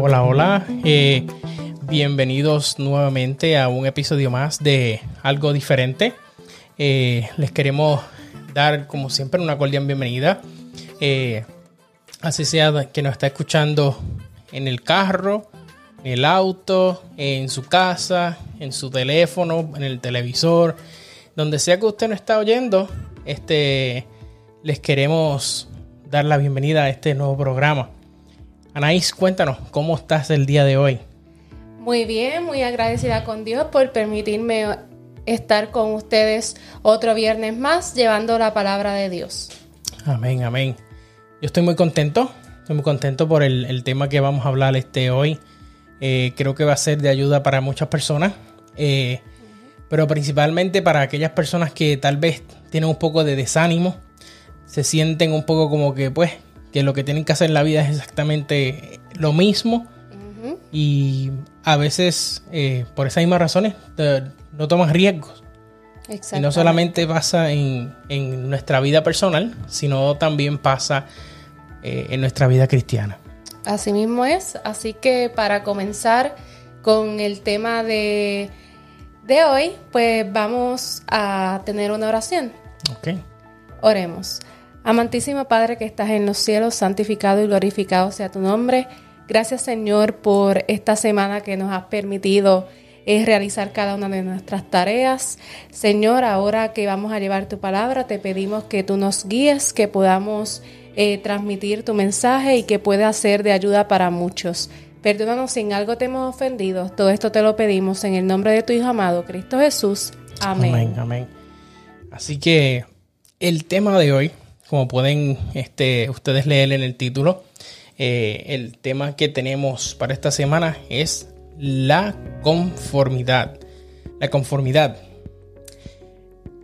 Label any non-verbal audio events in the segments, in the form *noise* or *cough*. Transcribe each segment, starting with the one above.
Hola, hola. Eh, bienvenidos nuevamente a un episodio más de Algo Diferente. Eh, les queremos dar, como siempre, una cordial bienvenida. Eh, así sea que nos está escuchando en el carro, en el auto, en su casa, en su teléfono, en el televisor, donde sea que usted nos está oyendo, este, les queremos dar la bienvenida a este nuevo programa. Anaís, cuéntanos, ¿cómo estás el día de hoy? Muy bien, muy agradecida con Dios por permitirme estar con ustedes otro viernes más llevando la palabra de Dios. Amén, amén. Yo estoy muy contento, estoy muy contento por el, tema que vamos a hablar este hoy. Eh, creo que va a ser de ayuda para muchas personas, eh, pero principalmente para aquellas personas que tal vez tienen un poco de desánimo, se sienten un poco como que pues que lo que tienen que hacer en la vida es exactamente lo mismo y a veces eh, por esas mismas razones no toman riesgos. Y no solamente pasa en, nuestra vida personal, sino también pasa eh, en nuestra vida cristiana. Así mismo es. Así que para comenzar con el tema de, de hoy, pues vamos a tener una oración. Ok. Oremos. Amantísimo Padre que estás en los cielos, santificado y glorificado sea tu nombre. Gracias Señor por esta semana que nos has permitido eh, realizar cada una de nuestras tareas. Señor, ahora que vamos a llevar tu palabra, te pedimos que tú nos guíes, que podamos eh, transmitir tu mensaje y que pueda ser de ayuda para muchos. Perdónanos si en algo te hemos ofendido. Todo esto te lo pedimos en el nombre de tu Hijo amado, Cristo Jesús. Amén, amén. Así que el tema de hoy como pueden este, ustedes leer en el título, eh, el tema que tenemos para esta semana es la conformidad. La conformidad.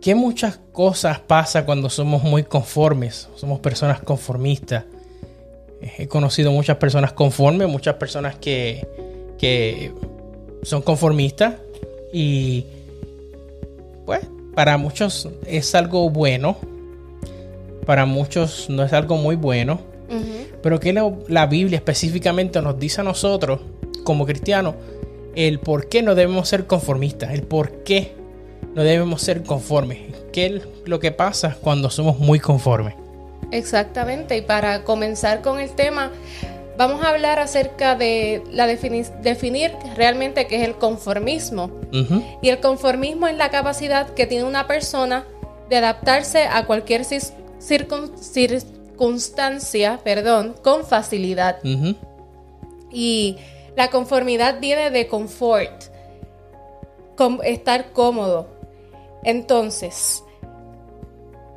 ¿Qué muchas cosas pasa cuando somos muy conformes? Somos personas conformistas. He conocido muchas personas conformes, muchas personas que, que son conformistas y pues para muchos es algo bueno, para muchos no es algo muy bueno, pero que la, Biblia específicamente nos dice a nosotros, como cristianos, el por qué no debemos ser conformistas, el por qué no debemos ser conformes, qué es lo que pasa cuando somos muy conformes. Exactamente, y para comenzar con el tema, vamos a hablar acerca de la definir realmente qué es el conformismo. Y el conformismo es la capacidad que tiene una persona de adaptarse a cualquier circunstancia, perdón, con facilidad. Y la conformidad viene de confort, estar cómodo. Entonces,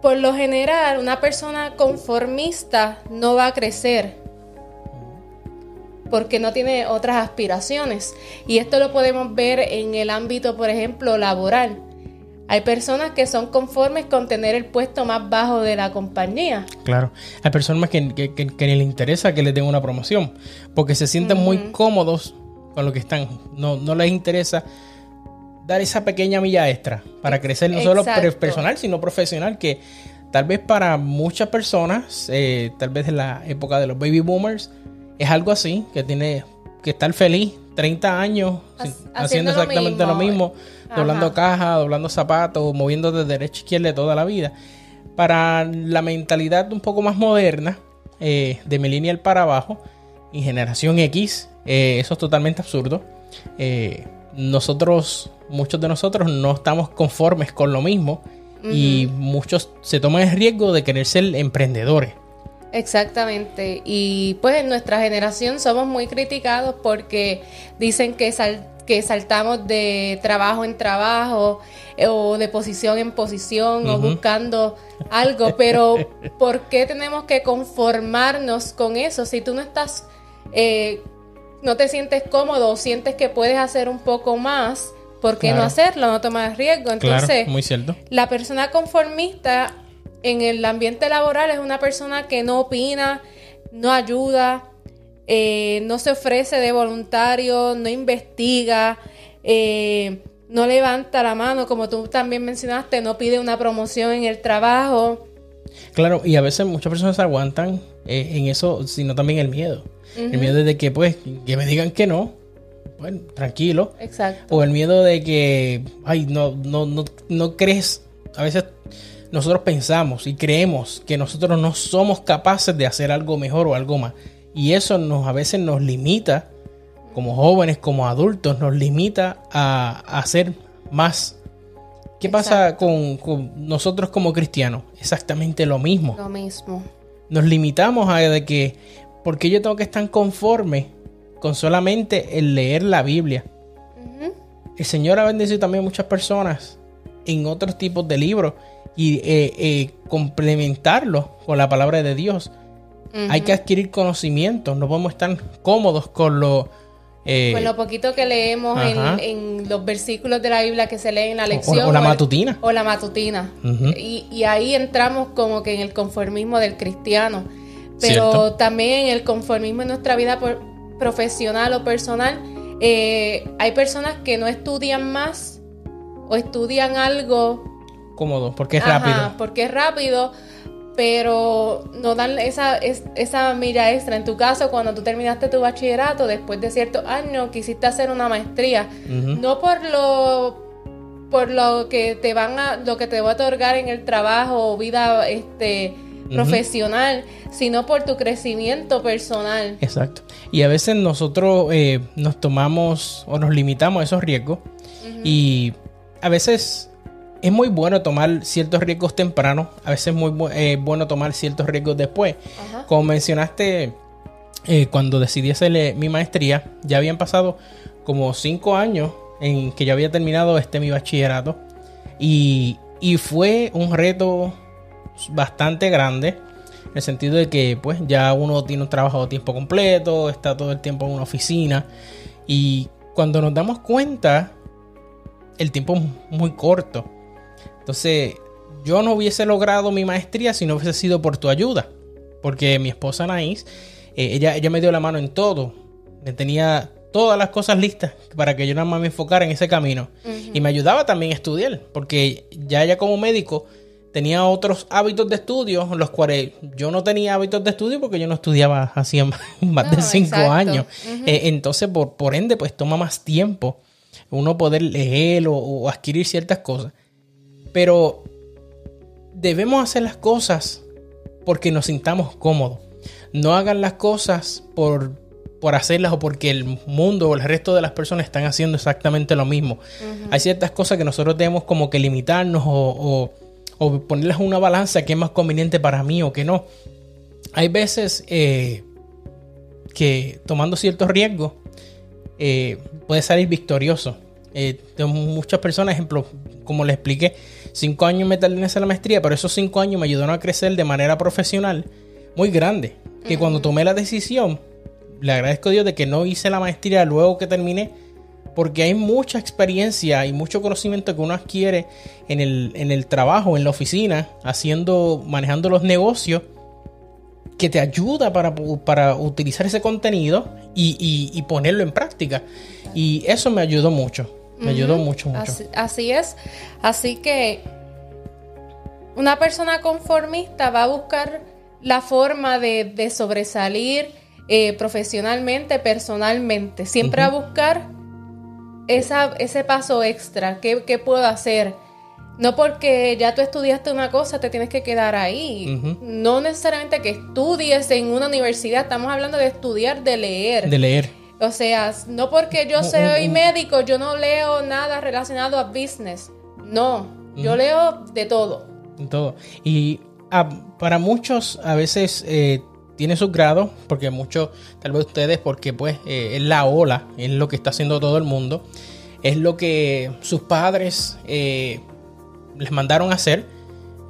por lo general, una persona conformista no va a crecer porque no tiene otras aspiraciones. Y esto lo podemos ver en el ámbito, por ejemplo, laboral. Hay personas que son conformes con tener el puesto más bajo de la compañía. Claro, hay personas que, que, ni les interesa que les den una promoción, porque se sienten muy cómodos con lo que están. No, no les interesa dar esa pequeña milla extra para crecer no solo personal, sino profesional, que tal vez para muchas personas, eh, tal vez en la época de los baby boomers, es algo así, que tiene que estar feliz 30 años haciendo, exactamente lo mismo, doblando caja, doblando zapatos, moviendo de derecha a izquierda toda la vida. Para la mentalidad un poco más moderna, eh, de millennial para abajo, y generación X, eh, eso es totalmente absurdo. Eh, nosotros, muchos de nosotros no estamos conformes con lo mismo y muchos se toman el riesgo de querer ser emprendedores. Exactamente. Y pues en nuestra generación somos muy criticados porque dicen que, que saltamos de trabajo en trabajo eh, o de posición en posición o buscando algo. Pero *laughs* ¿por qué tenemos que conformarnos con eso? Si tú no estás, eh, no te sientes cómodo o sientes que puedes hacer un poco más, ¿por qué no hacerlo? No tomar riesgo. Entonces, muy cierto. la persona conformista en el ambiente laboral es una persona que no opina, no ayuda, eh, no se ofrece de voluntario, no investiga, eh, no levanta la mano, como tú también mencionaste, no pide una promoción en el trabajo. Claro, y a veces muchas personas aguantan eh, en eso, sino también el miedo. El miedo de que, pues, que me digan que no, bueno, tranquilo. Exacto. O el miedo de que, ay, no, no, no, no crees. A veces nosotros pensamos y creemos que nosotros no somos capaces de hacer algo mejor o algo más. Y eso nos, a veces nos limita, como jóvenes, como adultos, nos limita a, hacer más. ¿Qué pasa con, nosotros como cristianos? Exactamente lo mismo. Lo mismo. Nos limitamos a de que, porque yo tengo que estar conforme con solamente el leer la Biblia. El Señor ha bendecido también a muchas personas en otros tipos de libros y eh, eh, complementarlo con la palabra de Dios. Hay que adquirir conocimientos, no podemos estar cómodos con lo... Eh, con lo poquito que leemos en, los versículos de la Biblia que se leen en la lección. O, la matutina. O la matutina. y, y, ahí entramos como que en el conformismo del cristiano. Pero también en el conformismo en nuestra vida por, profesional o personal, eh, hay personas que no estudian más o estudian algo cómodo, porque es rápido. Porque es rápido, pero no dan esa, esa mira extra. En tu caso, cuando tú terminaste tu bachillerato, después de ciertos años, quisiste hacer una maestría, no por lo por lo que te van a lo que te va a otorgar en el trabajo o vida este profesional, sino por tu crecimiento personal. Exacto. Y a veces nosotros eh, nos tomamos o nos limitamos a esos riesgos y a veces es muy bueno tomar ciertos riesgos temprano, a veces es muy eh, bueno tomar ciertos riesgos después. Como mencionaste, eh, cuando decidí hacer mi maestría, ya habían pasado como cinco años en que ya había terminado este mi bachillerato y, y fue un reto bastante grande. En el sentido de que pues ya uno tiene un trabajo de tiempo completo, está todo el tiempo en una oficina. Y cuando nos damos cuenta, el tiempo es muy corto. Entonces, yo no hubiese logrado mi maestría si no hubiese sido por tu ayuda. Porque mi esposa Anaís, eh, ella, ella me dio la mano en todo. Me tenía todas las cosas listas para que yo nada más me enfocara en ese camino. Y me ayudaba también a estudiar. Porque ya ella como médico tenía otros hábitos de estudio, los cuales yo no tenía hábitos de estudio porque yo no estudiaba hacía *laughs* más de cinco años. Eh, entonces, por, por ende, pues toma más tiempo uno poder leer o, adquirir ciertas cosas. Pero debemos hacer las cosas porque nos sintamos cómodos. No hagan las cosas por, por hacerlas o porque el mundo o el resto de las personas están haciendo exactamente lo mismo. Hay ciertas cosas que nosotros debemos como que limitarnos o o ponerlas en una balanza que es más conveniente para mí o que no. Hay veces eh, que tomando ciertos riesgos eh, puede salir victorioso. Eh, tengo muchas personas, ejemplo, como les expliqué, cinco años me tardé en hacer la maestría, pero esos cinco años me ayudaron a crecer de manera profesional muy grande. Que cuando tomé la decisión, le agradezco a Dios de que no hice la maestría luego que terminé, porque hay mucha experiencia y mucho conocimiento que uno adquiere en el, en el trabajo, en la oficina, haciendo, manejando los negocios, que te ayuda para, para utilizar ese contenido y, ponerlo en práctica. Y eso me ayudó mucho. Me ayudó mucho, mucho. Así, es. Así que una persona conformista va a buscar la forma de, sobresalir eh, profesionalmente, personalmente. Siempre a buscar esa, ese paso extra, ¿qué, puedo hacer? No porque ya tú estudiaste una cosa, te tienes que quedar ahí. No necesariamente que estudies en una universidad, estamos hablando de estudiar, de leer. De leer. O sea, no porque yo soy médico, yo no leo nada relacionado a business. No, yo leo de todo. De todo. Y ah, para muchos a veces eh, tiene sus grados, porque muchos, tal vez ustedes, porque pues eh, es la ola, es lo que está haciendo todo el mundo, es lo que sus padres eh, les mandaron a hacer,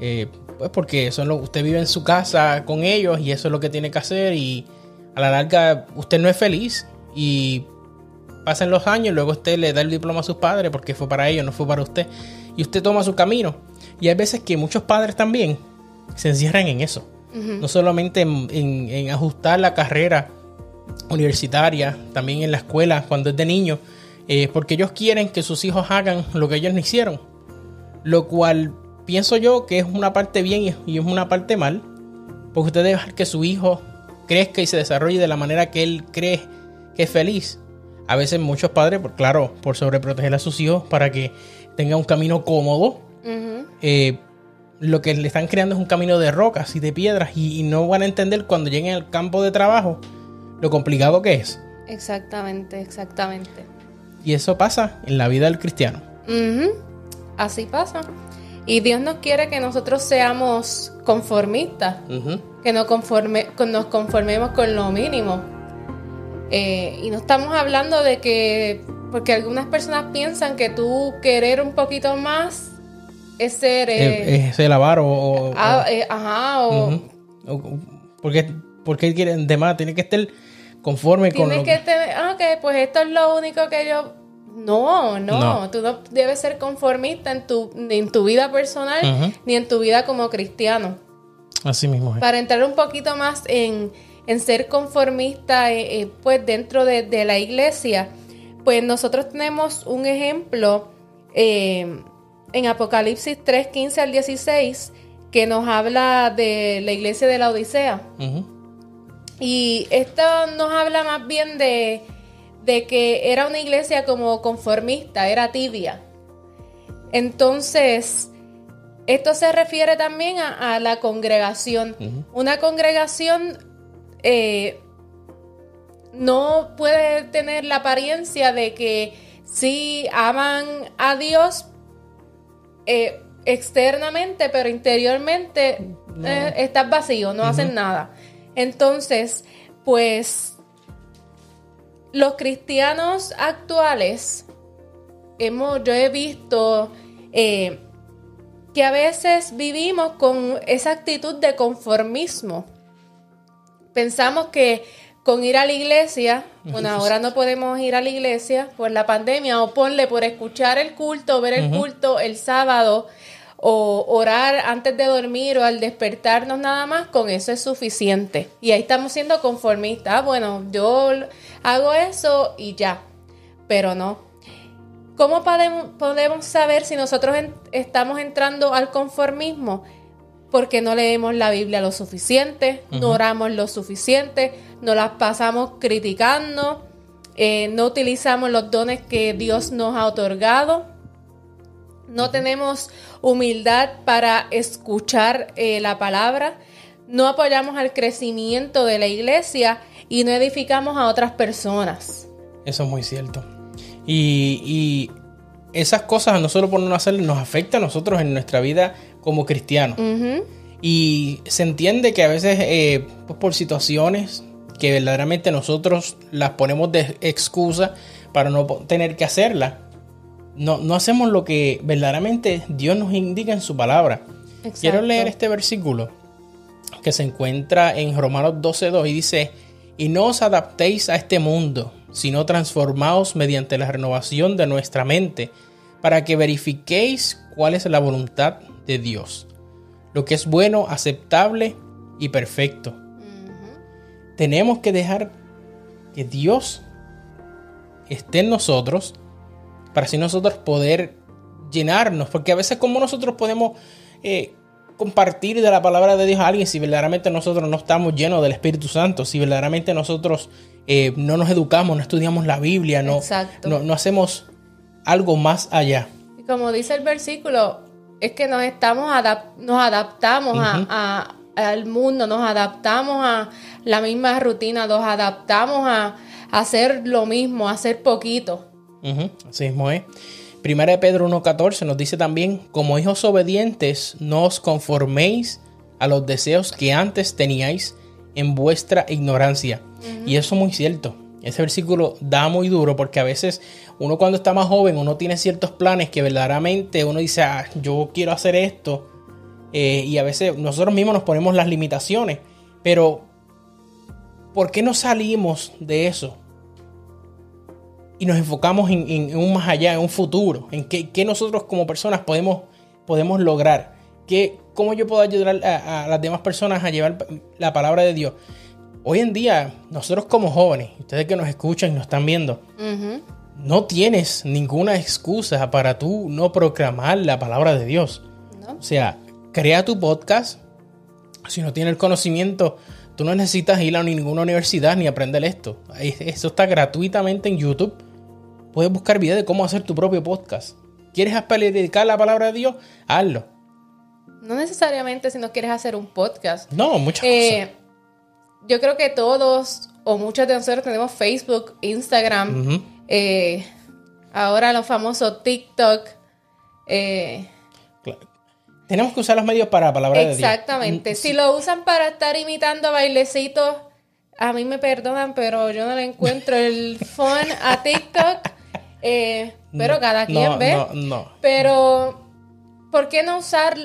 eh, pues porque son lo, usted vive en su casa con ellos y eso es lo que tiene que hacer y a la larga usted no es feliz y pasan los años, luego usted le da el diploma a sus padres porque fue para ellos, no fue para usted, y usted toma su camino. Y hay veces que muchos padres también se encierran en eso. No solamente en, ajustar la carrera universitaria, también en la escuela cuando es de niño, eh, porque ellos quieren que sus hijos hagan lo que ellos no hicieron, lo cual pienso yo que es una parte bien y es una parte mal, porque usted debe dejar que su hijo crezca y se desarrolle de la manera que él cree que es feliz. A veces muchos padres, por, claro, por sobreproteger a sus hijos para que tenga un camino cómodo, eh, lo que le están creando es un camino de rocas y de piedras y, no van a entender cuando lleguen al campo de trabajo lo complicado que es. Exactamente, exactamente. Y eso pasa en la vida del cristiano. Así pasa. Y Dios nos quiere que nosotros seamos conformistas, que nos, conforme, nos conformemos con lo mínimo. Eh, y no estamos hablando de que, porque algunas personas piensan que tú querer un poquito más es ser... Eh, es, el avaro o... Ah, eh, ajá, o... porque, porque quieren de más, tiene que estar conforme con lo que... Tener, ah, ok, pues esto es lo único que yo... No, no, tú no debes ser conformista en tu, ni en tu vida personal ni en tu vida como cristiano. Así mismo. Para entrar un poquito más en, en ser conformista, eh, pues dentro de, de, la iglesia, pues nosotros tenemos un ejemplo eh, en Apocalipsis 3, 15 al 16, que nos habla de la iglesia de la Odisea. Y esto nos habla más bien de, que era una iglesia como conformista, era tibia. Entonces, esto se refiere también a, la congregación. Una congregación eh, no puede tener la apariencia de que sí aman a Dios, eh, externamente, pero interiormente eh, estás vacío, no hacen nada. Entonces, pues los cristianos actuales, hemos, yo he visto eh, que a veces vivimos con esa actitud de conformismo. Pensamos que con ir a la iglesia, bueno, ahora no podemos ir a la iglesia por la pandemia, o ponle por escuchar el culto, ver el culto el sábado, o orar antes de dormir o al despertarnos nada más, con eso es suficiente. Y ahí estamos siendo conformistas. Ah, bueno, yo hago eso y ya, pero no. ¿Cómo podemos, podemos saber si nosotros estamos entrando al conformismo? Porque no leemos la Biblia lo suficiente, no oramos lo suficiente, no las pasamos criticando, eh, no utilizamos los dones que Dios nos ha otorgado, no tenemos humildad para escuchar eh, la palabra, no apoyamos al crecimiento de la iglesia y no edificamos a otras personas. Eso es muy cierto. Y, esas cosas, a nosotros por no hacer, nos afecta a nosotros en nuestra vida como cristianos. Y se entiende que a veces eh, pues por situaciones que verdaderamente nosotros las ponemos de excusa para no tener que hacerla, no, no hacemos lo que verdaderamente Dios nos indica en su palabra. Quiero leer este versículo que se encuentra en Romanos 12.2 y dice, y no os adaptéis a este mundo, sino transformaos mediante la renovación de nuestra mente, para que verifiquéis cuál es la voluntad de Dios, lo que es bueno, aceptable y perfecto. Tenemos que dejar que Dios esté en nosotros para así nosotros poder llenarnos, porque a veces como nosotros podemos eh, compartir de la palabra de Dios a alguien si verdaderamente nosotros no estamos llenos del Espíritu Santo, si verdaderamente nosotros eh, no nos educamos, no estudiamos la Biblia, no, no, hacemos algo más allá. Y como dice el versículo, es que nos estamos nos adaptamos a, al mundo, nos adaptamos a la misma rutina, nos adaptamos a, hacer lo mismo, a hacer poquito. Así mismo es. Primera de Pedro 1.14 nos dice también, como hijos obedientes, no os conforméis a los deseos que antes teníais en vuestra ignorancia. Y eso es muy cierto. Ese versículo da muy duro porque a veces uno cuando está más joven, uno tiene ciertos planes que verdaderamente uno dice, ah, yo quiero hacer esto. Eh, y a veces nosotros mismos nos ponemos las limitaciones. Pero, ¿por qué no salimos de eso? Y nos enfocamos en, un más allá, en un futuro, en qué, nosotros como personas podemos, podemos lograr. ¿Qué, ¿Cómo yo puedo ayudar a las demás personas a llevar la palabra de Dios? Hoy en día, nosotros como jóvenes, ustedes que nos escuchan y nos están viendo, no tienes ninguna excusa para tú no proclamar la palabra de Dios. O sea, crea tu podcast. Si no tienes el conocimiento, tú no necesitas ir a ninguna universidad ni aprender esto. Eso está gratuitamente en YouTube. Puedes buscar videos de cómo hacer tu propio podcast. ¿Quieres predicar la palabra de Dios? Hazlo. No necesariamente si no quieres hacer un podcast. No, muchas eh, cosas. Yo creo que todos o muchos de nosotros tenemos Facebook, Instagram, eh, ahora los famosos TikTok. Eh, tenemos que usar los medios para palabras de Dios. Exactamente. Si lo usan para estar imitando bailecitos, a mí me perdonan, pero yo no le encuentro el *laughs* fun a TikTok. Eh, pero cada quien ve. No, no. Pero, ¿por qué no usar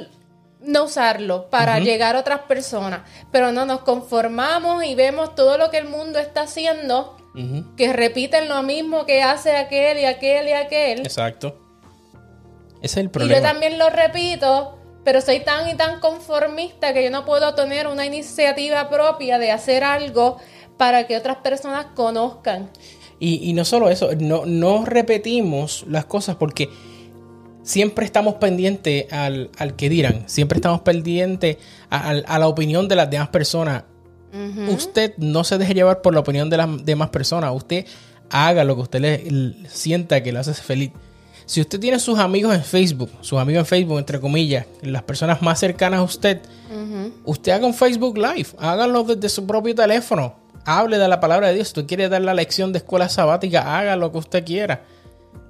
no usarlo para llegar a otras personas? Pero no nos conformamos y vemos todo lo que el mundo está haciendo, que repiten lo mismo que hace aquel y aquel y aquel. Exacto. Ese es el problema. Y yo también lo repito, pero soy tan y tan conformista que yo no puedo tener una iniciativa propia de hacer algo para que otras personas conozcan. Y, no solo eso, no, no, repetimos las cosas porque siempre estamos pendientes al, que dirán, siempre estamos pendientes a, la opinión de las demás personas. Usted no se deje llevar por la opinión de las demás personas, usted haga lo que usted le sienta que le hace feliz. Si usted tiene sus amigos en Facebook, sus amigos en Facebook, entre comillas, las personas más cercanas a usted, usted haga un Facebook Live, hágalo desde su propio teléfono, hable de la palabra de Dios. Si usted quiere dar la lección de escuela sabática, haga lo que usted quiera.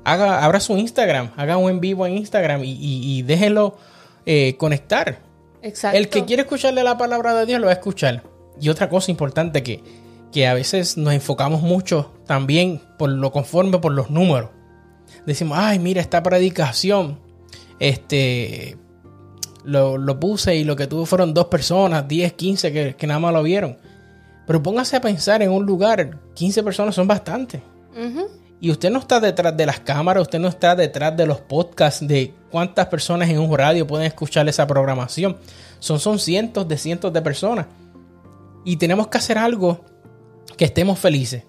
Haga, abra su Instagram, haga un en vivo en Instagram y, déjelo eh, conectar. Exacto. El que quiere escucharle la palabra de Dios lo va a escuchar. Y otra cosa importante que, que a veces nos enfocamos mucho también por lo conforme por los números decimos, ay, mira, esta predicación, este, lo, puse y lo que tuvo fueron dos personas, 10, 15 que, nada más lo vieron. Pero póngase a pensar en un lugar, 15 personas son bastante. Y usted no está detrás de las cámaras, usted no está detrás de los podcasts de cuántas personas en un radio pueden escuchar esa programación. Son, son cientos de cientos de personas. Y tenemos que hacer algo que estemos felices.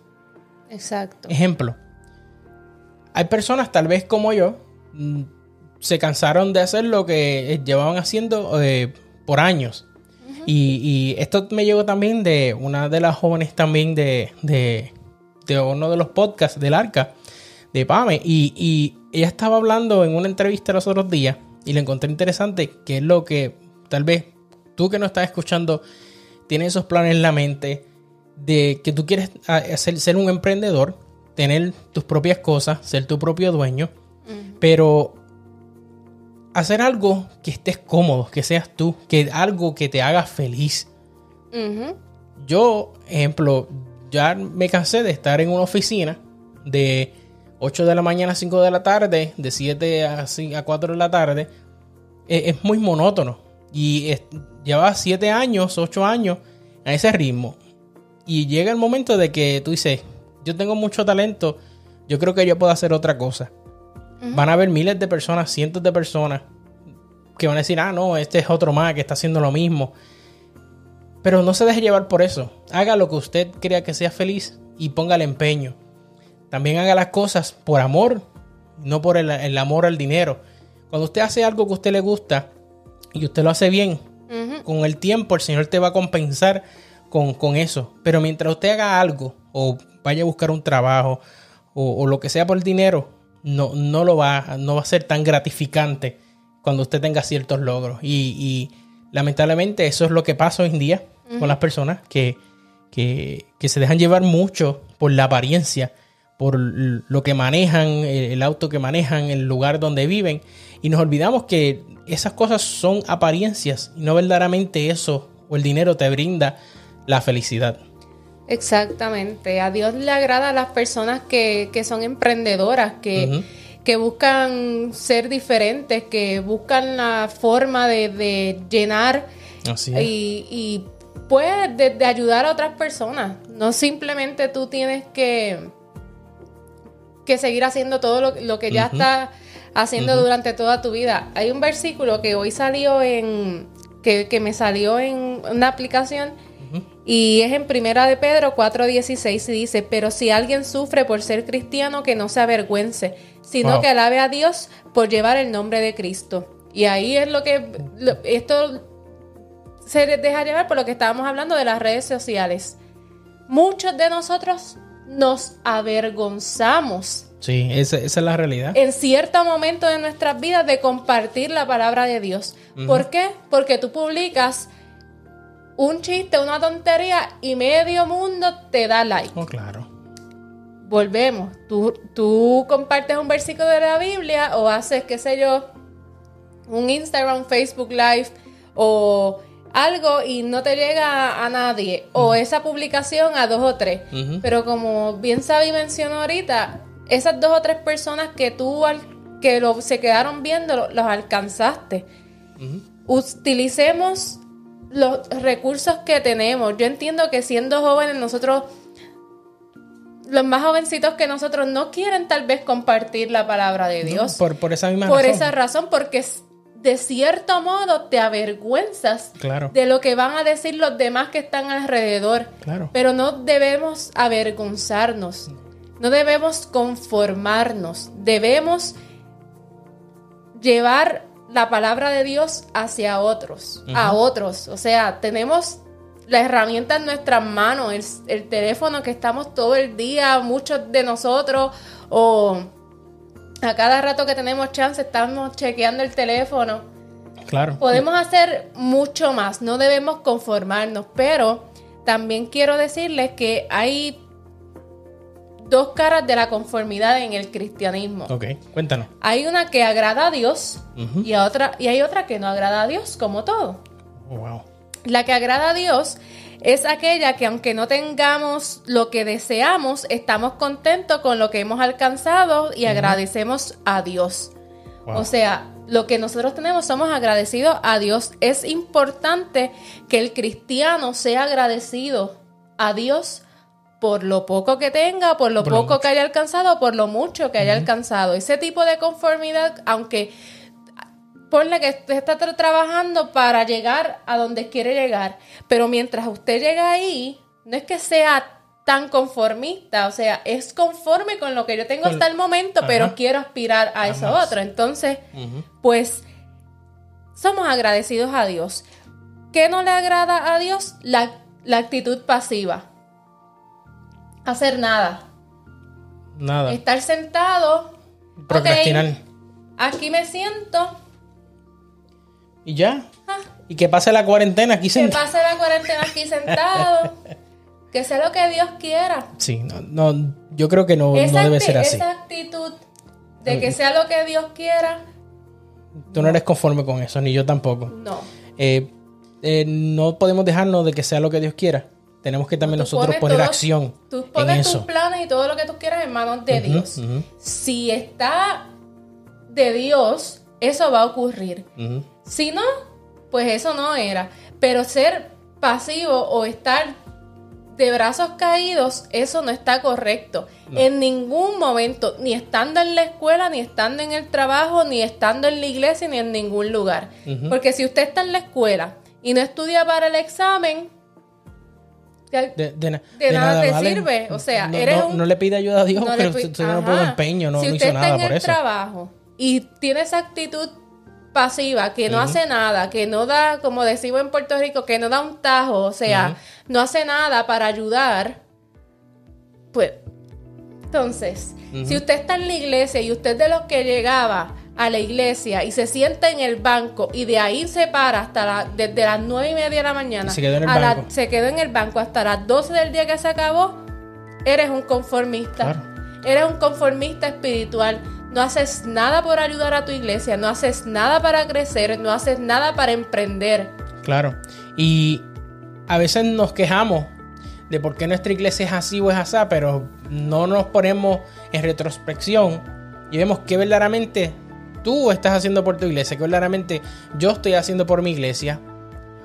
Exacto. Ejemplo, hay personas, tal vez como yo, mm, se cansaron de hacer lo que llevaban haciendo eh, por años. y, esto me llegó también de una de las jóvenes también de, de, uno de los podcasts del Arca, de Pame. Y, ella estaba hablando en una entrevista los otros días y le encontré interesante, que es lo que tal vez tú que no estás escuchando tienes esos planes en la mente de que tú quieres hacer, ser un emprendedor tener tus propias cosas, ser tu propio dueño, pero hacer algo que estés cómodo, que seas tú, que algo que te haga feliz. Yo, ejemplo, ya me cansé de estar en una oficina de 8 de la mañana a 5 de la tarde, de 7 a, a 4 de la tarde. E, es, muy monótono. Y lleva 7 años, 8 años a ese ritmo. Y llega el momento de que tú dices, yo tengo mucho talento, yo creo que yo puedo hacer otra cosa. Van a haber miles de personas, cientos de personas que van a decir, ah, no, este es otro más que está haciendo lo mismo. Pero no se deje llevar por eso. Haga lo que usted crea que sea feliz y ponga el empeño. También haga las cosas por amor, no por el, amor al dinero. Cuando usted hace algo que a usted le gusta y usted lo hace bien, con el tiempo el Señor te va a compensar con, con, eso. Pero mientras usted haga algo o vaya a buscar un trabajo o, lo que sea por el dinero, no, no, lo va, no va a ser tan gratificante cuando usted tenga ciertos logros. Y, lamentablemente eso es lo que pasa hoy en día con las personas que, que, se dejan llevar mucho por la apariencia, por lo que manejan, el auto que manejan, el lugar donde viven. Y nos olvidamos que esas cosas son apariencias y no verdaderamente eso o el dinero te brinda la felicidad. Exactamente. A Dios le agrada a las personas que, son emprendedoras, que, que, buscan ser diferentes, que buscan la forma de, llenar y, y, pues de, ayudar a otras personas. No simplemente tú tienes que, que seguir haciendo todo lo, que ya estás haciendo durante toda tu vida. Hay un versículo que hoy salió en, que, que me salió en una aplicación y es en Primera de Pedro 4:16 y dice, pero si alguien sufre por ser cristiano, que no se avergüence, sino que alabe a Dios por llevar el nombre de Cristo. Y ahí es lo que esto se deja llevar por lo que estábamos hablando de las redes sociales. Muchos de nosotros nos avergonzamos. Sí, esa, es la realidad. En cierto momento de nuestras vidas de compartir la palabra de Dios. ¿Por qué? Porque tú publicas un chiste, una tontería y medio mundo te da like. Oh, claro. Volvemos. Tú, tú compartes un versículo de la Biblia o haces, qué sé yo, un Instagram, Facebook Live o algo y no te llega a, nadie. O esa publicación a dos o tres. Pero como bien Sabi mencionó ahorita, esas dos o tres personas que tú que lo, se quedaron viendo, los alcanzaste. Utilicemos los recursos que tenemos. Yo entiendo que siendo jóvenes nosotros los más jovencitos que nosotros no quieren tal vez compartir la palabra de Dios. por, por, esa misma razón. Por esa razón, porque de cierto modo te avergüenzas de lo que van a decir los demás que están alrededor. Pero no debemos avergonzarnos, no debemos conformarnos, debemos llevar la palabra de Dios hacia otros, a otros. O sea, tenemos la herramienta en nuestras manos, el, el, teléfono que estamos todo el día, muchos de nosotros, o a cada rato que tenemos chance estamos chequeando el teléfono. Claro. Podemos hacer mucho más, no debemos conformarnos, pero también quiero decirles que hay dos caras de la conformidad en el cristianismo. Ok, cuéntanos. Hay una que agrada a Dios y, otra, y hay otra que no agrada a Dios, como todo. Oh, wow. La que agrada a Dios es aquella que aunque no tengamos lo que deseamos, estamos contentos con lo que hemos alcanzado y agradecemos a Dios. O sea, lo que nosotros tenemos somos agradecidos a Dios. Es importante que el cristiano sea agradecido a Dios por lo poco que tenga, por lo poco que haya alcanzado, por lo mucho que haya alcanzado. Ese tipo de conformidad, aunque ponle que usted está trabajando para llegar a donde quiere llegar, pero mientras usted llega ahí, no es que sea tan conformista, o sea, es conforme con lo que yo tengo hasta el momento, pero quiero aspirar a eso otro. Entonces, pues somos agradecidos a Dios. ¿Qué no le agrada a Dios? La, actitud pasiva. Hacer nada. Nada. Estar sentado. Procrastinar. aquí me siento y ya. Ah. Y que pase la cuarentena aquí sentado. Que pase la cuarentena aquí sentado. *laughs* que sea lo que Dios quiera. Sí, no, no yo creo que no, debe ser así. Esa actitud de que sea lo que Dios quiera. Tú no eres conforme con eso, ni yo tampoco. No. Eh, eh, no podemos dejarnos de que sea lo que Dios quiera. Tenemos que también nosotros poner acción. Tú pones tus planes y todo lo que tú quieras en manos de Dios. Si está de Dios, eso va a ocurrir. Si no, pues eso no era. Pero ser pasivo o estar de brazos caídos, eso no está correcto. En ningún momento, ni estando en la escuela, ni estando en el trabajo, ni estando en la iglesia, ni en ningún lugar. Porque si usted está en la escuela y no estudia para el examen, de, nada, te sirve. O sea, no, eres no, le pide ayuda a Dios, pero usted no pone empeño, no, si usted hizo nada está en el trabajo y tiene esa actitud pasiva, que no hace nada, que no da, como decimos en Puerto Rico, que no da un tajo, o sea, no hace nada para ayudar, pues, entonces, si usted está en la iglesia y usted de los que llegaba a la iglesia y se sienta en el banco y de ahí se para hasta la, desde las nueve y media de la mañana, se quedó en el, banco. se quedó en el banco hasta las 12 del día que se acabó, eres un conformista. Eres un conformista espiritual no haces nada por ayudar a tu iglesia, no haces nada para crecer, no haces nada para emprender. Claro, y a veces nos quejamos de por qué nuestra iglesia es así o es así, pero no nos ponemos en retrospección y vemos que verdaderamente tú estás haciendo por tu iglesia, que verdaderamente yo estoy haciendo por mi iglesia.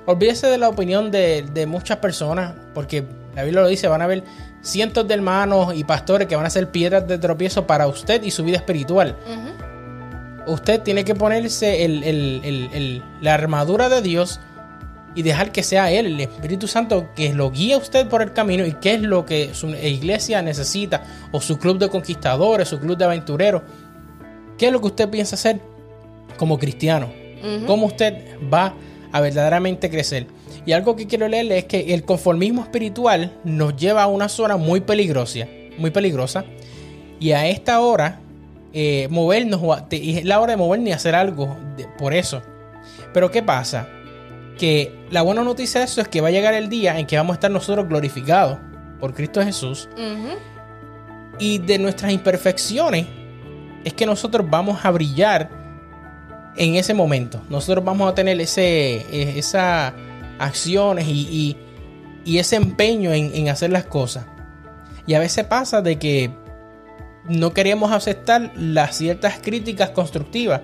Olvídese de la opinión de, de muchas personas, porque la Biblia lo dice, van a ver cientos de hermanos y pastores que van a ser piedras de tropiezo para usted y su vida espiritual. Usted tiene que ponerse la armadura de Dios y dejar que sea Él, el Espíritu Santo, que lo guíe a usted por el camino y qué es lo que su iglesia necesita, o su club de conquistadores, su club de aventureros. ¿Qué es lo que usted piensa hacer como cristiano? cómo usted va a verdaderamente crecer. Y algo que quiero leerle es que el conformismo espiritual nos lleva a una zona muy peligrosa, muy peligrosa. Y a esta hora, eh, movernos, es la hora de movernos y hacer algo por eso. Pero ¿qué pasa? Que la buena noticia de eso es que va a llegar el día en que vamos a estar nosotros glorificados por Cristo Jesús. Y de nuestras imperfecciones es que nosotros vamos a brillar en ese momento. Nosotros vamos a tener ese, eh, esas acciones y, ese empeño en, en, hacer las cosas. Y a veces pasa de que no queremos aceptar las ciertas críticas constructivas.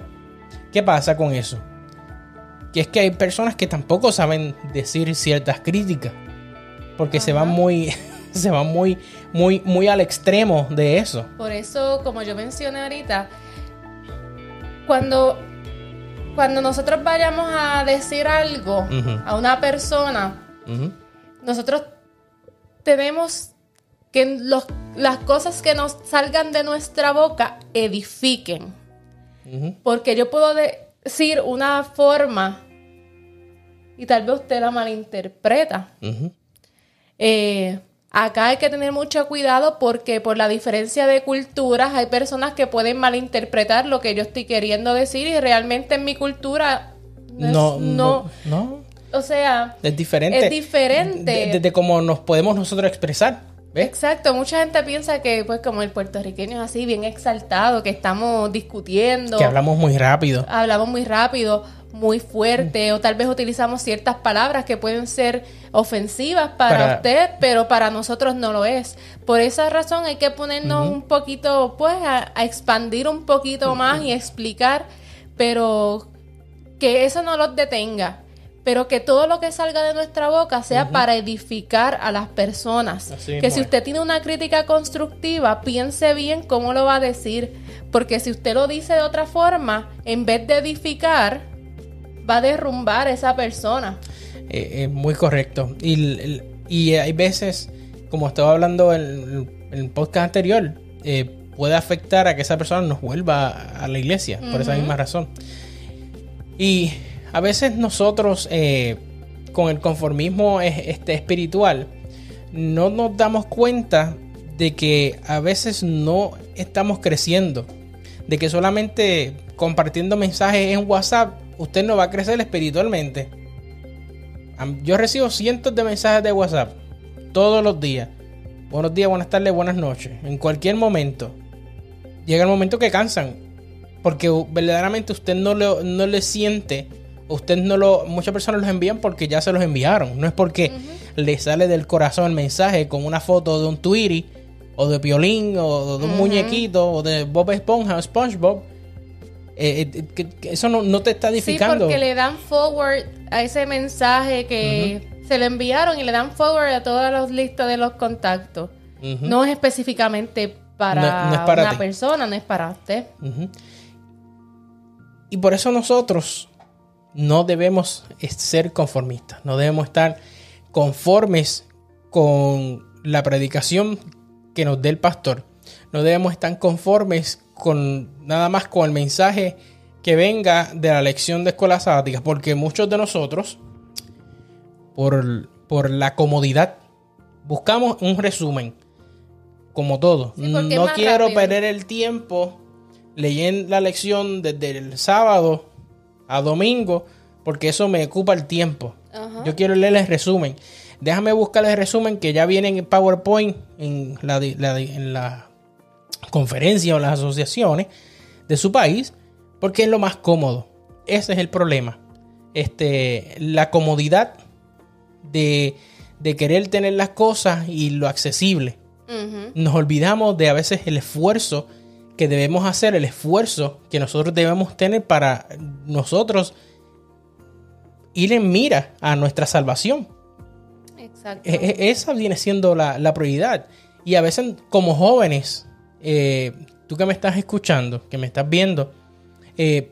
¿Qué pasa con eso? Que es que hay personas que tampoco saben decir ciertas críticas. Porque se van muy. *laughs* se van muy, muy, muy al extremo de eso. Por eso, como yo mencioné ahorita, cuando cuando nosotros vayamos a decir algo a una persona, nosotros tenemos que las cosas que nos salgan de nuestra boca edifiquen. Porque yo puedo decir una forma y tal vez usted la malinterpreta. eh, Acá hay que tener mucho cuidado porque por la diferencia de culturas hay personas que pueden malinterpretar lo que yo estoy queriendo decir y realmente en mi cultura no, no, no, O sea, es diferente. Es diferente. Desde cómo nos podemos nosotros expresar. Exacto, mucha gente piensa que pues como el puertorriqueño es así, bien exaltado, que estamos discutiendo. Que hablamos muy rápido. Hablamos muy rápido muy fuerte o tal vez utilizamos ciertas palabras que pueden ser ofensivas para, usted, pero para nosotros no lo es. Por esa razón hay que ponernos un poquito, pues, a, expandir un poquito más y explicar, pero que eso no los detenga. Pero que todo lo que salga de nuestra boca sea para edificar a las personas. que si usted tiene una crítica constructiva, piense bien cómo lo va a decir. Porque si usted lo dice de otra forma, en vez de edificar, va a derrumbar a esa persona. Eh, muy correcto. Y, hay veces, como estaba hablando en, el podcast anterior, eh, puede afectar a que esa persona nos vuelva a la iglesia, por esa misma razón. Y a veces nosotros, eh, con el conformismo este, espiritual, no nos damos cuenta de que a veces no estamos creciendo, de que solamente compartiendo mensajes en WhatsApp usted no va a crecer espiritualmente. Yo recibo cientos de mensajes de WhatsApp todos los días. Buenos días, buenas tardes, buenas noches. En cualquier momento. Llega el momento que cansan. Porque verdaderamente usted no, no le siente. Usted no lo. Muchas personas los envían porque ya se los enviaron. No es porque le sale del corazón el mensaje con una foto de un Tweety. O de Piolín. O de un muñequito. O de Bob Esponja o SpongeBob eh, eh, eso no, te está edificando. Sí, porque le dan forward a ese mensaje que se le enviaron y le dan forward a todas las listas de los contactos. No es específicamente para, una persona, no es para usted. Y por eso nosotros no debemos ser conformistas, no debemos estar conformes con la predicación que nos dé el pastor. No debemos estar conformes con nada más con el mensaje que venga de la lección de escuela sabática, porque muchos de nosotros, por, por la comodidad, buscamos un resumen, como todo. no quiero perder el tiempo leyendo la lección desde el sábado a domingo, porque eso me ocupa el tiempo. Yo quiero leer el resumen. Déjame buscar el resumen que ya viene en PowerPoint en la, en la conferencias o las asociaciones de su país porque es lo más cómodo. Ese es el problema. Este, la comodidad de, querer tener las cosas y lo accesible. Nos olvidamos de a veces el esfuerzo que debemos hacer, el esfuerzo que nosotros debemos tener para nosotros ir en mira a nuestra salvación. Exacto. E, e, esa viene siendo la, la prioridad. Y a veces como jóvenes eh, tú que me estás escuchando, que me estás viendo, eh,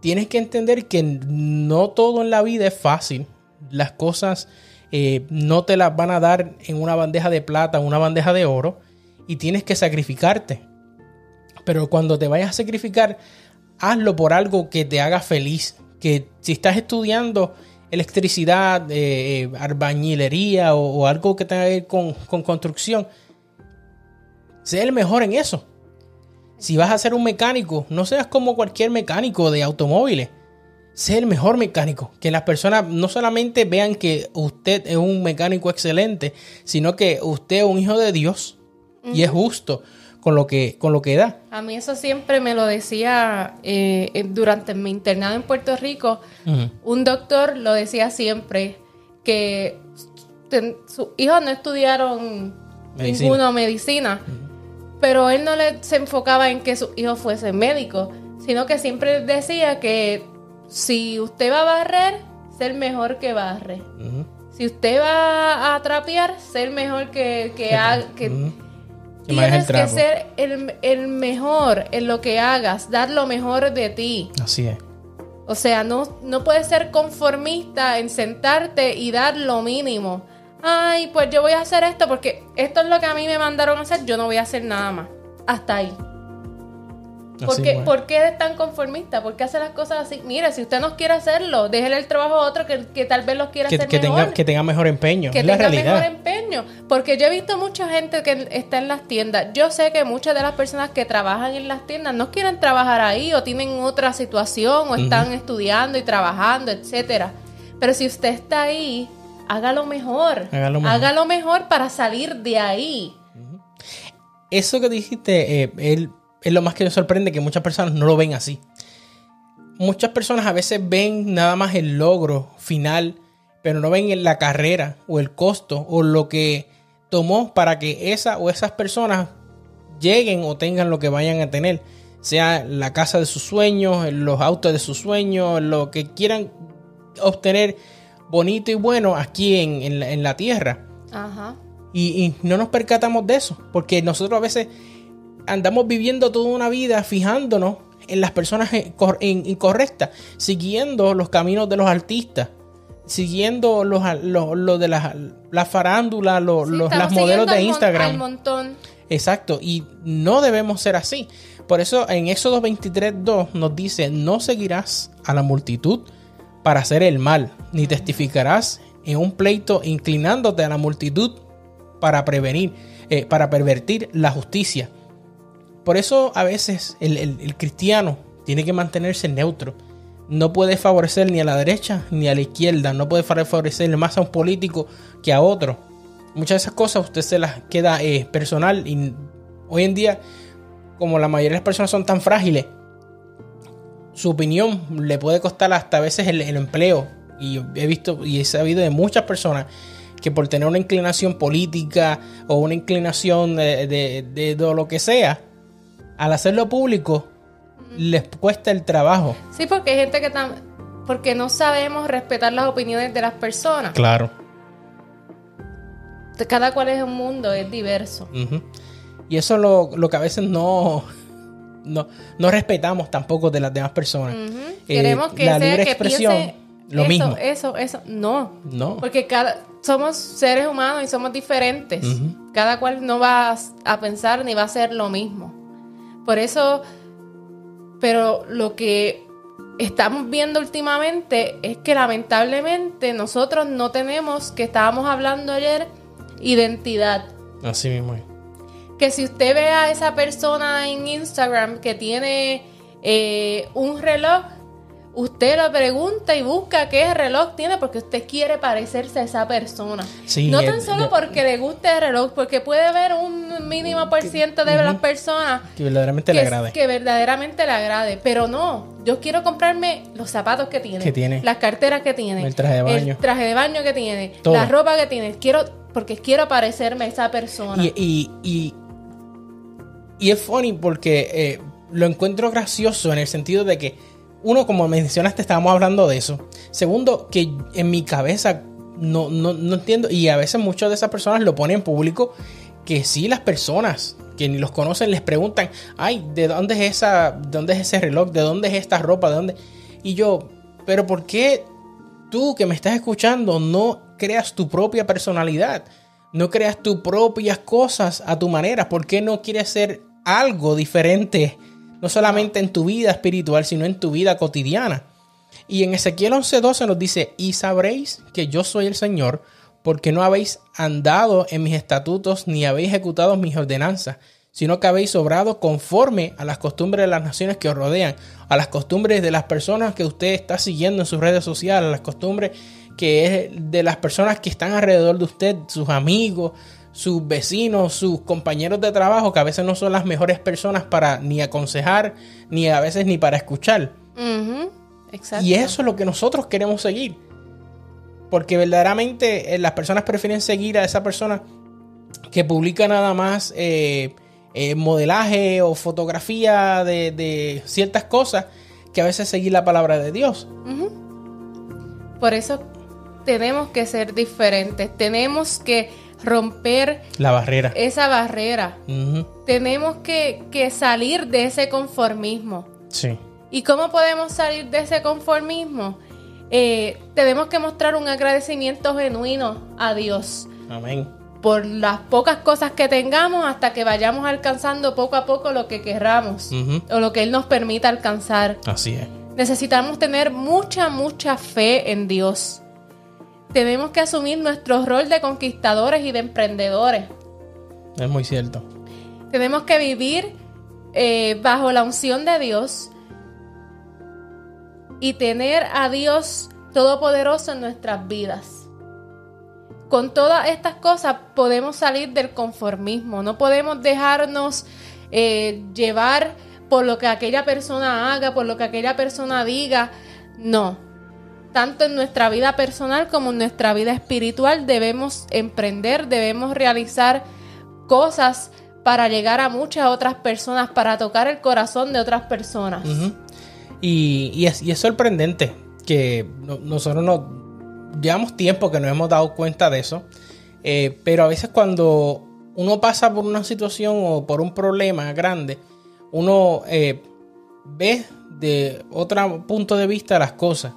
tienes que entender que no todo en la vida es fácil. Las cosas eh, no te las van a dar en una bandeja de plata, o una bandeja de oro, y tienes que sacrificarte. Pero cuando te vayas a sacrificar, hazlo por algo que te haga feliz, Que si estás estudiando electricidad, eh, o, algo que tenga que ver con construcción, sé el mejor en eso. Si vas a ser un mecánico, no seas como cualquier mecánico de automóviles. Sé el mejor mecánico. Que las personas no solamente vean que usted es un mecánico excelente, sino que usted es un hijo de Dios y es justo con lo que, con lo que da. A mí eso siempre me lo decía eh, durante mi internado en Puerto Rico. Un doctor lo decía siempre que sus hijos no estudiaron ninguna medicina pero él no le, se enfocaba en que su hijo fuese médico, sino que siempre decía que si usted va a barrer, ser mejor que barre. Si usted va a trapear, ser mejor que, que, haga, que tienes que ser el, el, mejor en lo que hagas, dar lo mejor de ti. Así es. O sea, no, no puedes ser conformista en sentarte y dar lo mínimo ay, pues yo voy a hacer esto porque esto es lo que a mí me mandaron a hacer, yo no voy a hacer nada más. Hasta ahí. ¿Por, qué, ¿Por qué es tan conformista? ¿Por qué hace las cosas así? Mire, si usted no quiere hacerlo, déjele el trabajo a otro que, tal vez lo quiera hacer que mejor. Tenga, que tenga mejor empeño. Que tenga mejor empeño. Porque yo he visto mucha gente que está en las tiendas. Yo sé que muchas de las personas que trabajan en las tiendas no quieren trabajar ahí o tienen otra situación o están estudiando y trabajando, etcétera. Pero si usted está ahí, hágalo mejor. Hágalo mejor. para salir de ahí. Eso que dijiste eh, es lo más que me sorprende que muchas personas no lo ven así. Muchas personas a veces ven nada más el logro final, pero no ven la carrera o el costo o lo que tomó para que esa o esas personas lleguen o tengan lo que vayan a tener. Sea la casa de sus sueños, los autos de sus sueños, lo que quieran obtener bonito y bueno aquí en, la, tierra. Ajá. Y, no nos percatamos de eso, porque nosotros a veces andamos viviendo toda una vida fijándonos en las personas incorrectas, siguiendo los caminos de los artistas, siguiendo los, los, de las la farándula, los, las modelos de Instagram. montón. Exacto, y no debemos ser así. Por eso en Éxodo 23.2 nos dice, no seguirás a la multitud para hacer el mal, ni testificarás en un pleito inclinándote a la multitud para prevenir, eh, para pervertir la justicia. Por eso a veces el, cristiano tiene que mantenerse neutro. No puede favorecer ni a la derecha ni a la izquierda. No puede favorecer más a un político que a otro. Muchas de esas cosas usted se las queda eh, personal y hoy en día, como la mayoría de las personas son tan frágiles, su opinión le puede costar hasta a veces el, empleo. Y he visto y he sabido de muchas personas que por tener una inclinación política o una inclinación de, lo que sea, al hacerlo público, les cuesta el trabajo. Sí, porque hay gente que porque no sabemos respetar las opiniones de las personas. Claro. Cada cual es un mundo, es diverso. Y eso es lo, lo que a veces no, no, no respetamos tampoco de las demás personas. Eh, Queremos que la libre expresión, lo mismo. Eso, eso, no. No. Porque cada, somos seres humanos y somos diferentes. Cada cual no va a pensar ni va a hacer lo mismo. Por eso, pero lo que estamos viendo últimamente es que lamentablemente nosotros no tenemos, que estábamos hablando ayer, identidad. Así mismo que si usted ve a esa persona en Instagram que tiene eh, un reloj, usted lo pregunta y busca qué reloj tiene porque usted quiere parecerse a esa persona. no tan solo porque le guste el reloj, porque puede haber un mínimo por ciento de las personas que verdaderamente le agrade. Que verdaderamente le agrade, pero no. Yo quiero comprarme los zapatos que tiene, tiene. las carteras que tiene, el traje de baño, el traje de baño que tiene, la ropa que tiene. Quiero porque quiero parecerme a esa persona. y, y y es funny porque eh, lo encuentro gracioso en el sentido de que, uno, como mencionaste, estábamos hablando de eso. Segundo, que en mi cabeza no, no, entiendo, y a veces muchas de esas personas lo ponen en público, que sí las personas que ni los conocen les preguntan, ay, ¿de dónde es esa, de dónde es ese reloj? ¿De dónde es esta ropa? ¿De dónde? Y yo, pero ¿por qué tú que me estás escuchando no creas tu propia personalidad? No creas tus propias cosas a tu manera. ¿Por qué no quieres ser algo diferente? No solamente en tu vida espiritual, sino en tu vida cotidiana. Y en Ezequiel 11:12 nos dice, y sabréis que yo soy el Señor, porque no habéis andado en mis estatutos ni habéis ejecutado mis ordenanzas, sino que habéis obrado conforme a las costumbres de las naciones que os rodean, a las costumbres de las personas que usted está siguiendo en sus redes sociales, a las costumbres que es de las personas que están alrededor de usted, sus amigos, sus vecinos, sus compañeros de trabajo, que a veces no son las mejores personas para ni aconsejar, ni a veces ni para escuchar. Y eso es lo que nosotros queremos seguir. Porque verdaderamente eh, las personas prefieren seguir a esa persona que publica nada más eh, eh, modelaje o fotografía de, ciertas cosas que a veces seguir la palabra de Dios. Por eso tenemos que ser diferentes, tenemos que romper la barrera. Esa barrera. Tenemos que, salir de ese conformismo. Sí. ¿Y cómo podemos salir de ese conformismo? Eh, tenemos que mostrar un agradecimiento genuino a Dios. Amén. Por las pocas cosas que tengamos hasta que vayamos alcanzando poco a poco lo que querramos o lo que Él nos permita alcanzar. Así es. Necesitamos tener mucha, mucha fe en Dios tenemos que asumir nuestro rol de conquistadores y de emprendedores. Es muy cierto. Tenemos que vivir eh, bajo la unción de Dios y tener a Dios Todopoderoso en nuestras vidas. Con todas estas cosas podemos salir del conformismo, no podemos dejarnos eh, llevar por lo que aquella persona haga, por lo que aquella persona diga. No, tanto en nuestra vida personal como en nuestra vida espiritual debemos emprender, debemos realizar cosas para llegar a muchas otras personas, para tocar el corazón de otras personas. y, es, sorprendente que nosotros no llevamos tiempo que nos hemos dado cuenta de eso, eh, pero a veces cuando uno pasa por una situación o por un problema grande, uno eh, ve de otro punto de vista las cosas.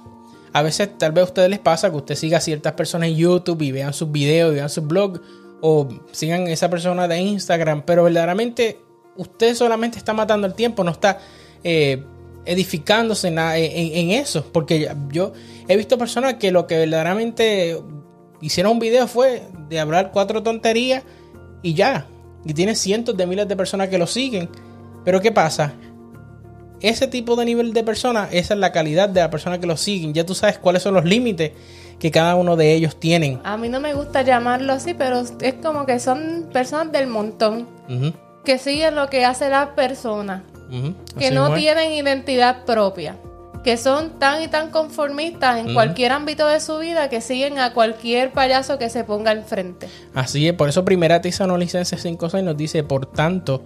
A veces tal vez a ustedes les pasa que usted siga a ciertas personas en YouTube y vean sus videos, y vean sus blogs o sigan a esa persona de Instagram, pero verdaderamente usted solamente está matando el tiempo, no está eh, edificándose en, en, eso, porque yo he visto personas que lo que verdaderamente hicieron un video fue de hablar cuatro tonterías y ya, y tiene cientos de miles de personas que lo siguen, pero ¿qué pasa? Ese tipo de nivel de persona, esa es la calidad de la persona que lo siguen. Ya tú sabes cuáles son los límites que cada uno de ellos tienen. A mí no me gusta llamarlo así, pero es como que son personas del montón que siguen lo que hace la persona, que no tienen identidad propia, que son tan y tan conformistas en cualquier ámbito de su vida que siguen a cualquier payaso que se ponga enfrente. Así es, por eso Primera Tesalonicenses 5.6 nos dice, por tanto,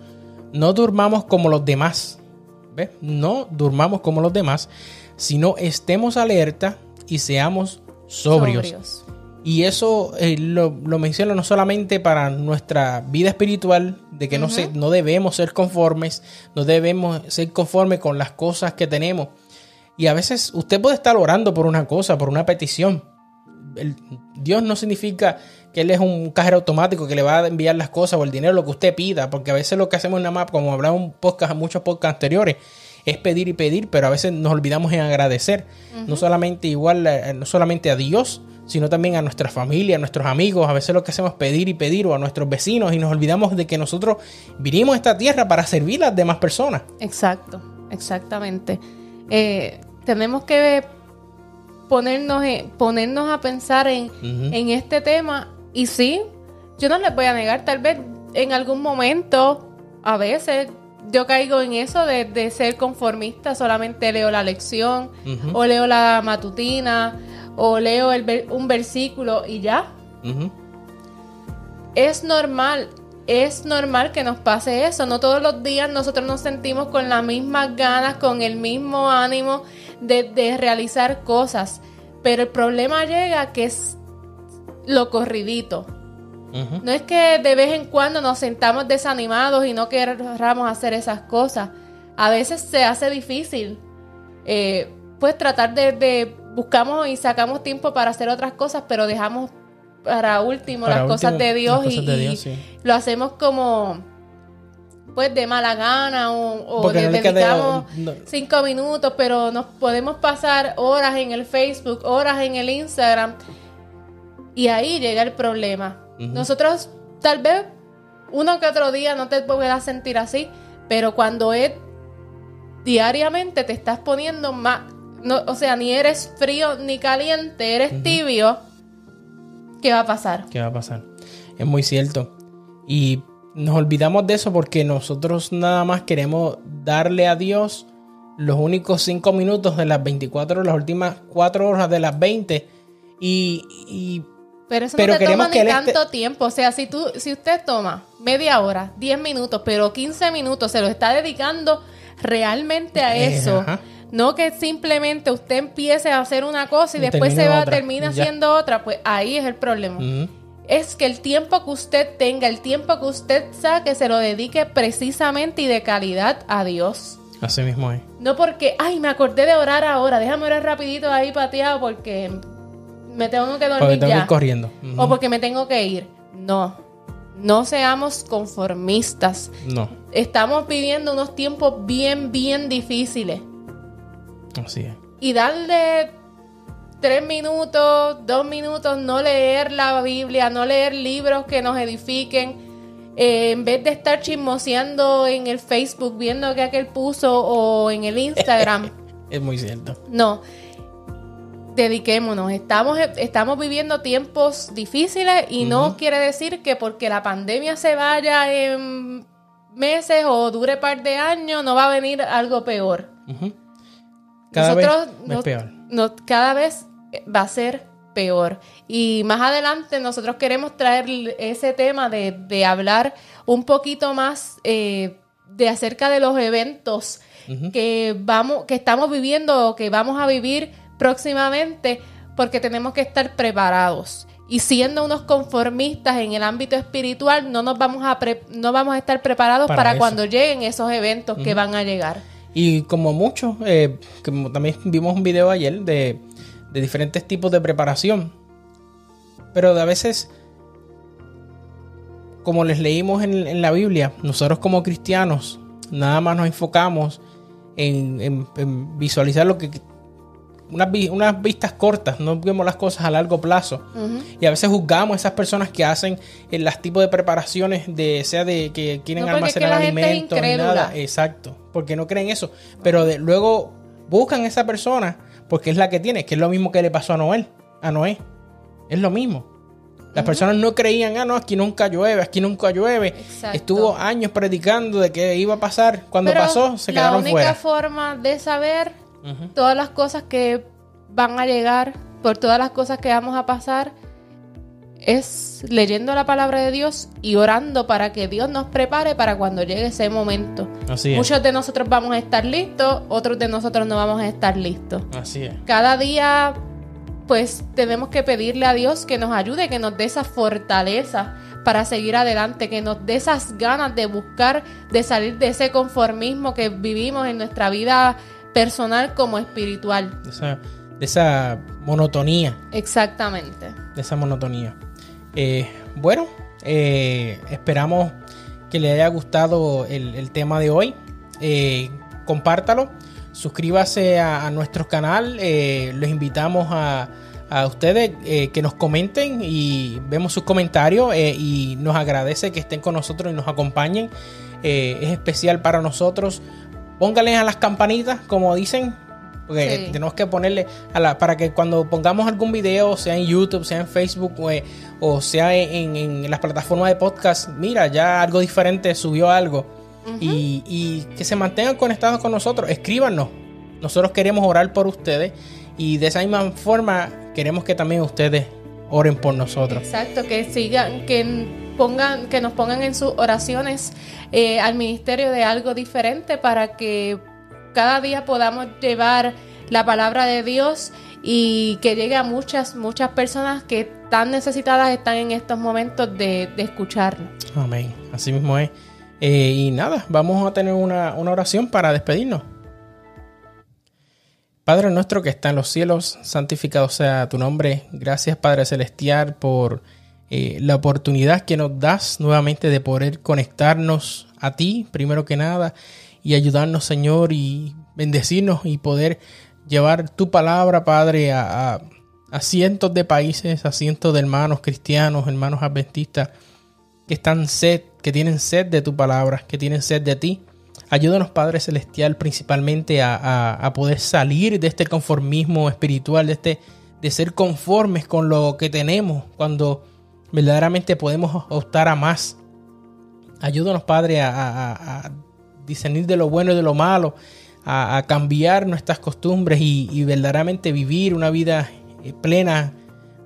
no durmamos como los demás no durmamos como los demás, sino estemos alerta y seamos sobrios. Y eso eh, lo, menciono no solamente para nuestra vida espiritual, de que no, se, no debemos ser conformes, no debemos ser conformes con las cosas que tenemos. Y a veces usted puede estar orando por una cosa, por una petición. Dios no significa que Él es un cajero automático que le va a enviar las cosas o el dinero, lo que usted pida, porque a veces lo que hacemos en la map, como hablamos en podcast, muchos podcasts anteriores, es pedir y pedir, pero a veces nos olvidamos en agradecer, no solamente igual, no solamente a Dios, sino también a nuestra familia, a nuestros amigos. A veces lo que hacemos es pedir y pedir, o a nuestros vecinos, y nos olvidamos de que nosotros vinimos a esta tierra para servir a las demás personas. Exacto, exactamente. Eh, tenemos que ponernos, ponernos a pensar en, en este tema y sí, yo no les voy a negar, tal vez en algún momento, a veces, yo caigo en eso de, ser conformista, solamente leo la lección, o leo la matutina, o leo un versículo y ya. Es normal, es normal que nos pase eso. No todos los días nosotros nos sentimos con las mismas ganas, con el mismo ánimo de, de realizar cosas. Pero el problema llega que es lo corridito. No es que de vez en cuando nos sentamos desanimados y no queramos hacer esas cosas. A veces se hace difícil. Eh, pues tratar de, buscamos y sacamos tiempo para hacer otras cosas, pero dejamos para último las cosas de Dios y, lo hacemos como pues de mala gana o, o le no dedicamos no. cinco minutos, pero nos podemos pasar horas en el Facebook, horas en el Instagram y ahí llega el problema. Nosotros tal vez uno que otro día no te puedas sentir así, pero cuando es diariamente te estás poniendo más, no, o sea, ni eres frío ni caliente, eres tibio, ¿qué va a pasar? ¿Qué va a pasar? Es muy cierto. Y nos olvidamos de eso porque nosotros nada más queremos darle a Dios los únicos cinco minutos de las 24 horas, las últimas cuatro horas de las 20. Y, y Pero eso Pero no te toma ni tanto tiempo. O sea, si tú, si usted toma media hora, 10 minutos, pero 15 minutos se lo está dedicando realmente a Eh, eso. ajá. No que simplemente usted empiece a hacer una cosa y, Y después se va, otra, termina ya. haciendo otra, pues ahí es el problema. ujú, Es que el tiempo que usted tenga, el tiempo que usted saque, se lo dedique precisamente y de calidad a Dios. así mismo es. No porque, ay, me acordé de orar ahora, déjame orar rapidito ahí pateado porque me tengo que dormir Porque tengo que ya. ir corriendo. O porque me tengo que ir. No. No seamos conformistas. No, Estamos viviendo unos tiempos bien, bien difíciles. así es. Y darle tres minutos, dos minutos, no leer la Biblia, no leer libros que nos edifiquen. eh, en vez de estar chismoseando en el Facebook, viendo que aquel puso o en el Instagram. Es muy cierto. No. Dediquémonos. Estamos, estamos viviendo tiempos difíciles y no quiere decir que porque la pandemia se vaya en meses o dure par de años, no va a venir algo peor. Cada Nosotros vez no- es peor. no- cada vez va a ser peor. Y más adelante nosotros queremos traer ese tema de, de hablar un poquito más eh, de acerca de los eventos que vamos, que estamos viviendo o que vamos a vivir próximamente, porque tenemos que estar preparados. Y siendo unos conformistas en el ámbito espiritual, no nos vamos a pre- no vamos a estar preparados Para cuando lleguen esos eventos que van a llegar. Y como muchos, eh, como también vimos un video ayer de, de diferentes tipos de preparación. Pero de a veces, como les leímos en, en la Biblia, nosotros como cristianos nada más nos enfocamos en, en- en visualizar lo que... Unas, unas vistas cortas, no vemos las cosas a largo plazo. Y a veces juzgamos a esas personas que hacen eh, las tipos de preparaciones de sea de que quieren No, porque es que almacenar la alimentos nada. Exacto, porque no creen eso. Pero de- luego buscan a esa persona porque es la que tiene, que es lo mismo que le pasó a Noel, a Noé. Es lo mismo. Las personas no creían, ah, no, aquí nunca llueve, aquí nunca llueve. Exacto. Estuvo años predicando de que iba a pasar. Cuando Pero pasó, se la quedaron única fuera. forma de saber Todas las cosas que van a llegar, por todas las cosas que vamos a pasar, es leyendo la palabra de Dios y orando para que Dios nos prepare para cuando llegue ese momento. Así es. Muchos de nosotros vamos a estar listos, otros de nosotros no vamos a estar listos. Así es. Cada día, pues tenemos que pedirle a Dios que nos ayude, que nos dé esa fortaleza para seguir adelante, que nos dé esas ganas de buscar, de salir de ese conformismo que vivimos en nuestra vida personal como espiritual. De esa, de esa monotonía. Exactamente. de esa monotonía. Eh, bueno, eh, esperamos que le haya gustado el, el tema de hoy. Eh, compártalo, suscríbase a, a nuestro canal. eh, los invitamos a, a ustedes eh, que nos comenten y vemos sus comentarios eh, y nos agradece que estén con nosotros y nos acompañen. Eh, es especial para nosotros. Pónganle a las campanitas, como dicen, porque Sí. tenemos que ponerle a la, para que cuando pongamos algún video, sea en YouTube, sea en Facebook o, o sea en, en las plataformas de podcast, mira, ya algo diferente subió algo. y, y que se mantengan conectados con nosotros, escríbanos. Nosotros queremos orar por ustedes y de esa misma forma queremos que también ustedes oren por nosotros. Exacto, que sigan, que pongan, que nos pongan en sus oraciones eh, al ministerio de algo diferente para que cada día podamos llevar la palabra de Dios y que llegue a muchas, muchas personas que tan necesitadas están en estos momentos de, de escucharlo. Amén. Así mismo es. Eh, y nada, vamos a tener una, una oración para despedirnos. Padre nuestro que está en los cielos, santificado sea tu nombre. Gracias Padre Celestial por eh, la oportunidad que nos das nuevamente de poder conectarnos a ti, primero que nada, y ayudarnos, Señor, y bendecirnos y poder llevar tu palabra, Padre, a, a cientos de países, a cientos de hermanos cristianos, hermanos adventistas que están sed, que tienen sed de tu palabra, que tienen sed de ti. Ayúdanos, Padre Celestial, principalmente a, poder salir de este conformismo espiritual, de, este, de ser conformes con lo que tenemos, cuando verdaderamente podemos optar a más. Ayúdanos, Padre, a, discernir de lo bueno y de lo malo, a, cambiar nuestras costumbres y, y verdaderamente vivir una vida eh, plena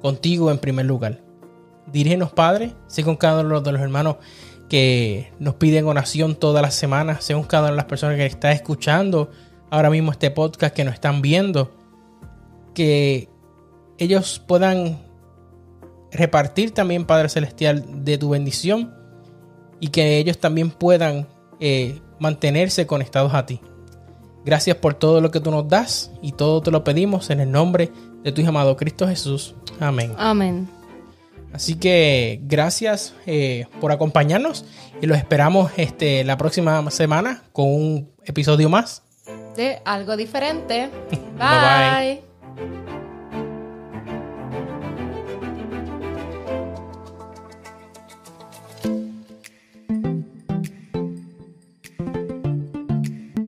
contigo en primer lugar. Dirígenos, Padre, sé con cada uno de los hermanos que nos piden oración todas las semanas, según cada una de las personas que está escuchando ahora mismo este podcast, que nos están viendo, que ellos puedan repartir también, Padre Celestial, de tu bendición y que ellos también puedan eh, mantenerse conectados a ti. Gracias por todo lo que tú nos das y todo te lo pedimos en el nombre de tu amado Cristo Jesús. Amén. Amén. Así que gracias eh, por acompañarnos y los esperamos este, la próxima semana con un episodio más. De algo diferente. *laughs* bye. bye.